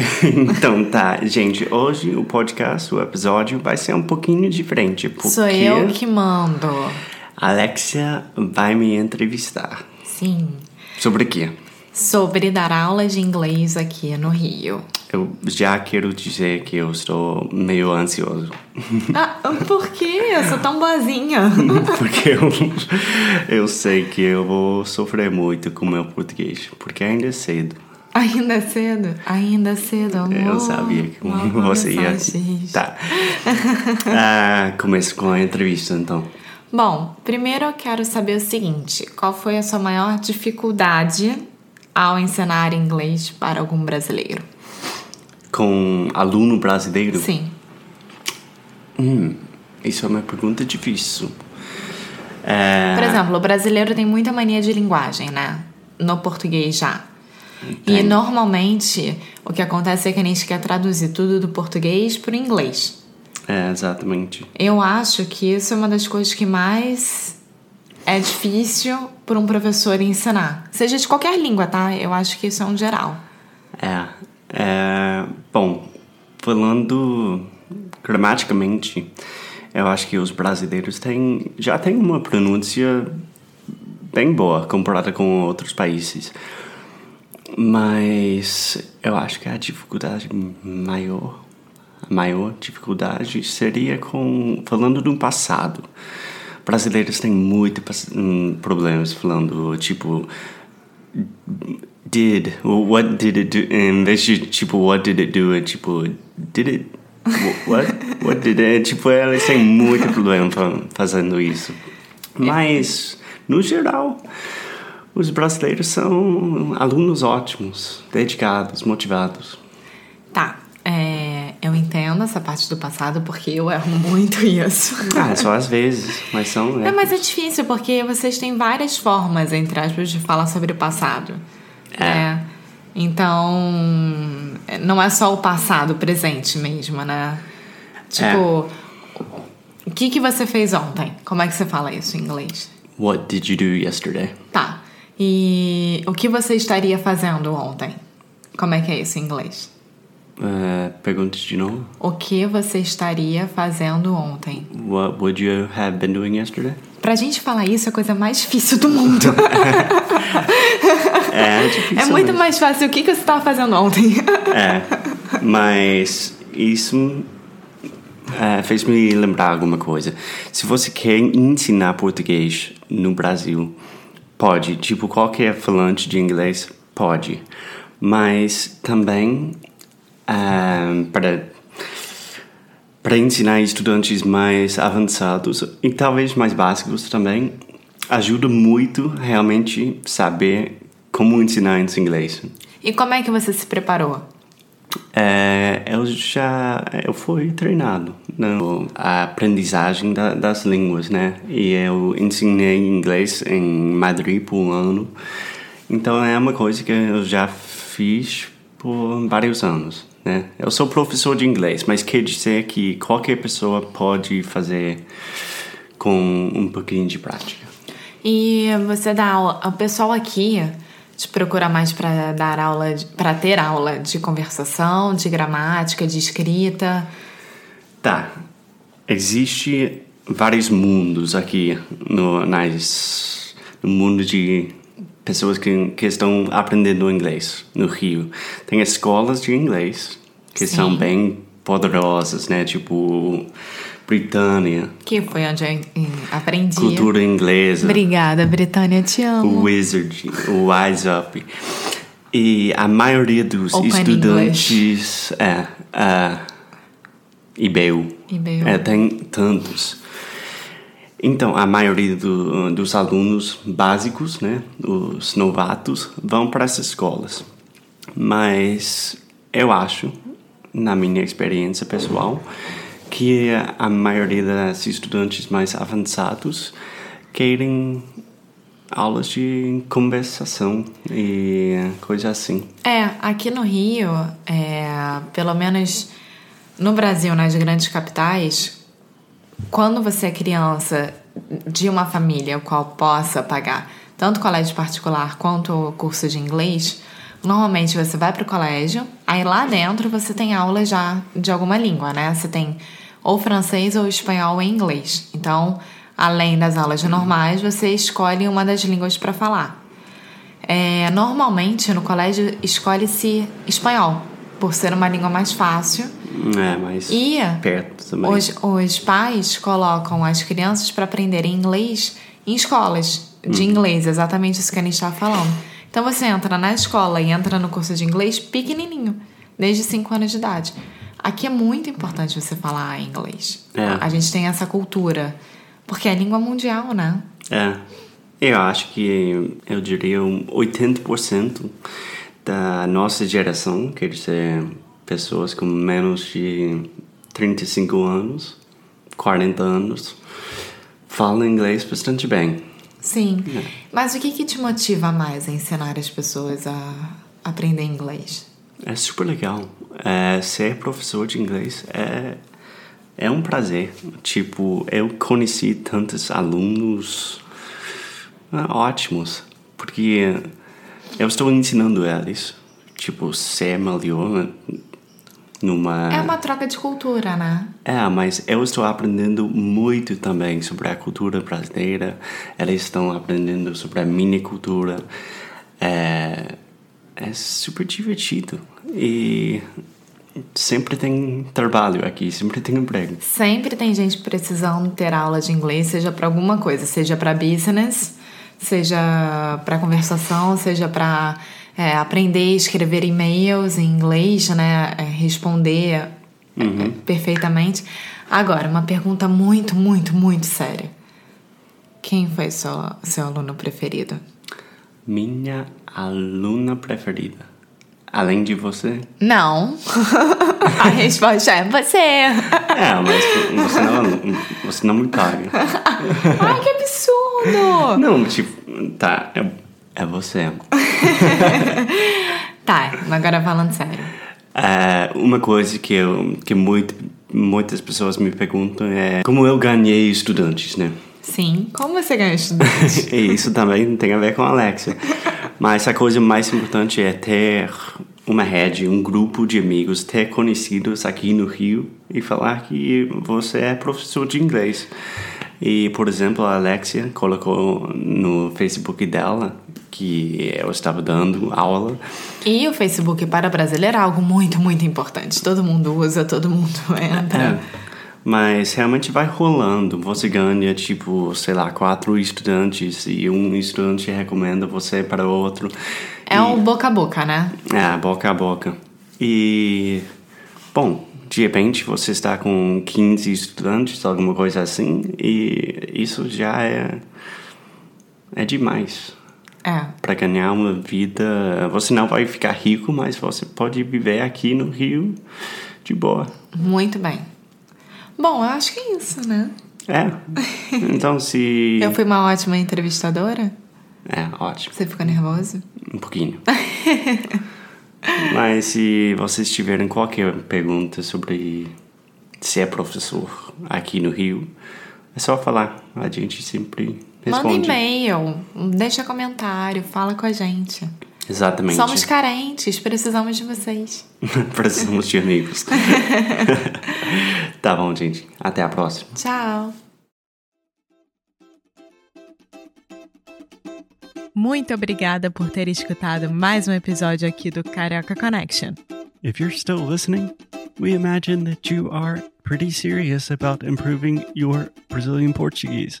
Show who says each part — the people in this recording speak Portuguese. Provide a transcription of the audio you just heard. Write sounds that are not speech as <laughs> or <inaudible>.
Speaker 1: <laughs>
Speaker 2: então tá, gente, hoje o podcast, o episódio vai ser um pouquinho diferente. Porque
Speaker 1: Sou eu que mando.
Speaker 2: Alexia vai me entrevistar.
Speaker 1: Sim.
Speaker 2: Sobre o quê?
Speaker 1: Sobre dar aula de inglês aqui no Rio.
Speaker 2: Eu já quero dizer que eu estou meio ansioso. <laughs>
Speaker 1: Ah, por quê? Eu sou tão boazinha. <laughs>
Speaker 2: Porque eu, eu sei que eu vou sofrer muito com o meu português. Porque ainda é cedo.
Speaker 1: Ainda é cedo? Ainda é cedo, amor.
Speaker 2: Eu sabia que
Speaker 1: Logo <laughs>
Speaker 2: você ia. Tá. Ah, começo com a entrevista então.
Speaker 1: Bom, primeiro eu quero saber o seguinte: qual foi a sua maior dificuldade ao ensinar inglês para algum brasileiro?
Speaker 2: Com aluno brasileiro?
Speaker 1: Sim.
Speaker 2: Hum, isso é uma pergunta difícil. É,
Speaker 1: Por exemplo, o brasileiro tem muita mania de linguagem, né? No português já. E normalmente o que acontece é que a gente quer traduzir tudo do português para o inglês.
Speaker 2: é, exatamente.
Speaker 1: Eu acho que isso é uma das coisas que mais é difícil para um professor ensinar. Seja de qualquer língua, tá? Eu acho que isso é um geral.
Speaker 2: É, é, bom, falando gramaticamente, eu acho que os brasileiros têm, já têm uma pronúncia bem boa comparada com outros países. Mas eu acho que a dificuldade maior, a maior dificuldade seria com falando do passado. Brasileiros têm muito hum, problemas falando tipo did what did it do em vez de tipo what did it do é tipo did it what what did it tipo eles têm muito problema fa- fazendo isso mas no geral os brasileiros são alunos ótimos dedicados motivados
Speaker 1: Tá. é, eu entendo essa parte do passado porque eu erro muito isso.
Speaker 2: ah só às vezes mas são?
Speaker 1: É, mas é difícil porque vocês têm várias formas, entre aspas, de falar sobre o passado.
Speaker 2: É.
Speaker 1: né? Então, não é só o passado, o presente mesmo, né? Tipo, o que, que você fez ontem? Como é que você fala isso em inglês?
Speaker 2: what did you do yesterday
Speaker 1: Tá. E o que você estaria fazendo ontem? Como é que é isso em inglês?
Speaker 2: uh, pergunta de novo
Speaker 1: O que você estaria fazendo ontem?
Speaker 2: what would you have been doing yesterday
Speaker 1: Pra gente falar isso é a coisa mais difícil do mundo. <laughs> <laughs>
Speaker 2: é difícil
Speaker 1: É muito
Speaker 2: mesmo.
Speaker 1: mais fácil o que, que você estava fazendo ontem. <laughs>
Speaker 2: É, mas isso é, fez me lembrar alguma coisa. Se você quer ensinar português no Brasil, pode. Tipo, qualquer falante de inglês pode. Mas também é, para para ensinar estudantes mais avançados e talvez mais básicos também, ajuda muito realmente saber como ensinar esse inglês.
Speaker 1: E como é que você se preparou?
Speaker 2: É, eu já eu fui treinado na aprendizagem da, das línguas, né? E eu ensinei inglês em Madrid por um ano. Então é uma coisa que eu já fiz por vários anos, né? Eu sou professor de inglês, mas quer dizer que qualquer pessoa pode fazer com um pouquinho de prática.
Speaker 1: E você dá aula. O pessoal aqui te procura mais para dar aula, para ter aula de conversação, de gramática, de escrita.
Speaker 2: Tá. Existe vários mundos aqui no, nas, no mundo de pessoas que, que estão aprendendo inglês no Rio. Tem escolas de inglês que
Speaker 1: Sim.
Speaker 2: são bem poderosas, né? Tipo Britânia,
Speaker 1: Que foi onde eu aprendi.
Speaker 2: cultura inglesa.
Speaker 1: Obrigada, Britânia, te
Speaker 2: o
Speaker 1: amo.
Speaker 2: Wizard, o Wise Up. E a maioria dos
Speaker 1: Open
Speaker 2: estudantes. É. IBU.
Speaker 1: IBU.
Speaker 2: É, tem tantos. Então, a maioria do- dos alunos básicos, né, os novatos, vão para essas escolas. Mas eu acho, na minha experiência pessoal, que a maioria dos estudantes mais avançados querem aulas de conversação e coisa assim.
Speaker 1: É, aqui no Rio, é, pelo menos no Brasil, nas grandes capitais, quando você é criança de uma família o qual possa pagar tanto colégio particular quanto curso de inglês, normalmente você vai para o colégio, aí lá dentro você tem aula já de alguma língua, né? Você tem ou francês ou espanhol ou inglês. Então, além das aulas normais, você escolhe uma das línguas para falar. É, normalmente no colégio escolhe-se espanhol, por ser uma língua mais fácil.
Speaker 2: É, mas
Speaker 1: E
Speaker 2: perto também.
Speaker 1: os, os pais colocam as crianças para aprenderem inglês em escolas de inglês, exatamente isso que a gente estava falando. Então você entra na escola e entra no curso de inglês pequenininho, desde 5 anos de idade. Aqui é muito importante você falar inglês.
Speaker 2: É.
Speaker 1: A gente tem essa cultura, porque é língua mundial, né?
Speaker 2: É. Eu acho que eu diria um 80% da nossa geração, quer dizer, pessoas com menos de 35 anos, 40 anos, falam inglês bastante bem.
Speaker 1: Sim. Mas o que, que te motiva mais a ensinar as pessoas a aprender inglês?
Speaker 2: É super legal. É, ser professor de inglês é, é um prazer. Tipo, eu conheci tantos alunos ah, ótimos, porque eu estou ensinando eles, tipo, ser melhor numa...
Speaker 1: É uma troca de cultura, né?
Speaker 2: É, mas eu estou aprendendo muito também sobre a cultura brasileira. Eles estão aprendendo sobre a minha cultura. É, é super divertido. E sempre tem trabalho aqui, sempre tem emprego.
Speaker 1: Sempre tem gente precisando ter aula de inglês, seja para alguma coisa, seja para business, seja para conversação, seja para é, aprender a escrever e-mails em inglês, né? É, responder é, é, perfeitamente. Agora, uma pergunta muito, muito, muito séria. Quem foi seu, seu aluno preferido?
Speaker 2: Minha aluna preferida. Além de você?
Speaker 1: Não. <laughs> A resposta é você.
Speaker 2: É, mas você não, você não me paga. <laughs>
Speaker 1: Ai, que absurdo!
Speaker 2: Não, tipo, tá, é, é você. <laughs>
Speaker 1: Tá, agora falando sério.
Speaker 2: É, uma coisa que, eu, que muito, muitas pessoas me perguntam é como eu ganhei estudantes, né?
Speaker 1: Sim. Como você ganha estudante? <laughs>
Speaker 2: E isso também tem a ver com a Alexia. Mas a coisa mais importante é ter uma rede, um grupo de amigos, ter conhecidos aqui no Rio e falar que você é professor de inglês. E, por exemplo, a Alexia colocou no Facebook dela que eu estava dando aula.
Speaker 1: E o Facebook para brasileiro é algo muito, muito importante. Todo mundo usa, todo mundo <laughs> entra.
Speaker 2: É. Mas realmente vai rolando. Você ganha, tipo, sei lá, quatro estudantes e um estudante recomenda você para outro.
Speaker 1: É,
Speaker 2: E-
Speaker 1: o boca a boca, né?
Speaker 2: É, boca a boca. E, bom, de repente você está com 15 estudantes, alguma coisa assim, e isso já é, é demais.
Speaker 1: É.
Speaker 2: Para ganhar uma vida, você não vai ficar rico, mas você pode viver aqui no Rio de boa.
Speaker 1: Muito bem. Bom, eu acho que é isso, né?
Speaker 2: É. Então, se. <laughs>
Speaker 1: Eu fui uma ótima entrevistadora.
Speaker 2: É, ótimo.
Speaker 1: Você ficou nervoso?
Speaker 2: Um pouquinho. Mas se vocês tiverem qualquer pergunta sobre ser professor aqui no Rio, é só falar. A gente sempre
Speaker 1: Manda
Speaker 2: responde.
Speaker 1: e-mail, deixa comentário, fala com a gente.
Speaker 2: Exatamente.
Speaker 1: Somos carentes, precisamos de vocês. <laughs>
Speaker 2: Precisamos de amigos. <laughs> tá bom, gente. Até a próxima.
Speaker 1: Tchau.
Speaker 3: Muito obrigada por ter escutado mais um episódio aqui do Carioca Connection.
Speaker 4: If you're still listening, we imagine that you are
Speaker 2: pretty serious about improving your Brazilian Portuguese.